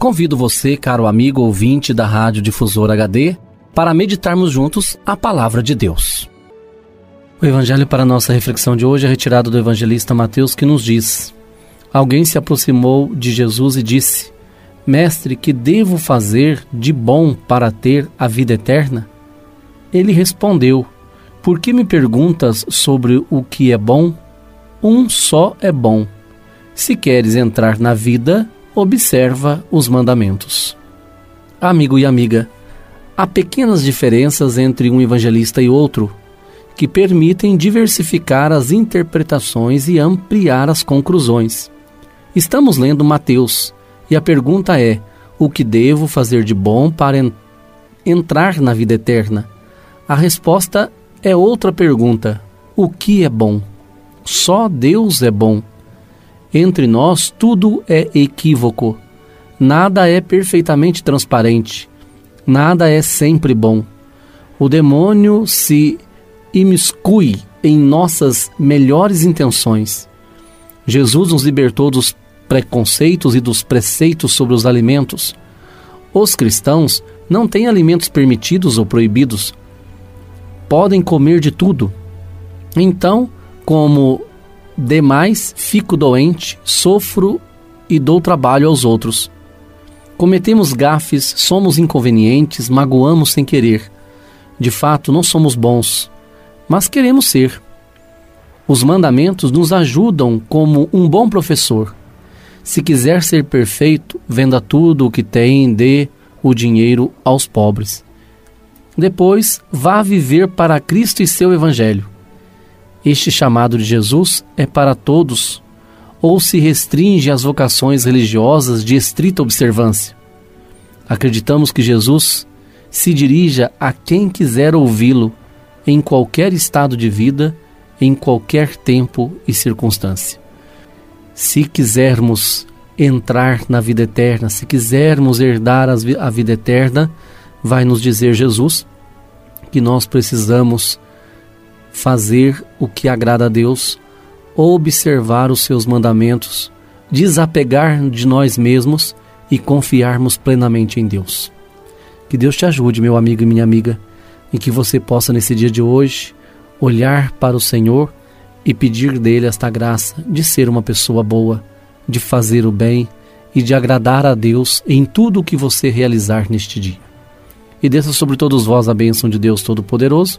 Convido você, caro amigo ouvinte da Rádio Difusor HD, para meditarmos juntos a palavra de Deus. O evangelho para nossa reflexão de hoje é retirado do evangelista Mateus, que nos diz: Alguém se aproximou de Jesus e disse: Mestre, que devo fazer de bom para ter a vida eterna? Ele respondeu: Por que me perguntas sobre o que é bom? Um só é bom. Se queres entrar na vida, observa os mandamentos. Amigo e amiga, há pequenas diferenças entre um evangelista e outro que permitem diversificar as interpretações e ampliar as conclusões. Estamos lendo Mateus e a pergunta é: o que devo fazer de bom para en entrar na vida eterna? A resposta é outra pergunta: o que é bom? Só Deus é bom. Entre nós tudo é equívoco. Nada é perfeitamente transparente. Nada é sempre bom. O demônio se imiscui em nossas melhores intenções. Jesus nos libertou dos preconceitos e dos preceitos sobre os alimentos. Os cristãos não têm alimentos permitidos ou proibidos. Podem comer de tudo. Então, como Demais, fico doente, sofro e dou trabalho aos outros. Cometemos gafes, somos inconvenientes, magoamos sem querer. De fato, não somos bons, mas queremos ser. Os mandamentos nos ajudam como um bom professor. Se quiser ser perfeito, venda tudo o que tem, dê o dinheiro aos pobres. Depois, vá viver para Cristo e seu Evangelho. Este chamado de Jesus é para todos ou se restringe às vocações religiosas de estrita observância? Acreditamos que Jesus se dirija a quem quiser ouvi-lo em qualquer estado de vida, em qualquer tempo e circunstância. Se quisermos entrar na vida eterna, se quisermos herdar a vida eterna, vai nos dizer Jesus que nós precisamos fazer o que agrada a Deus, observar os seus mandamentos, desapegar de nós mesmos e confiarmos plenamente em Deus. Que Deus te ajude, meu amigo e minha amiga, e que você possa nesse dia de hoje olhar para o Senhor e pedir dele esta graça de ser uma pessoa boa, de fazer o bem e de agradar a Deus em tudo o que você realizar neste dia. E desça sobre todos vós a bênção de Deus Todo-Poderoso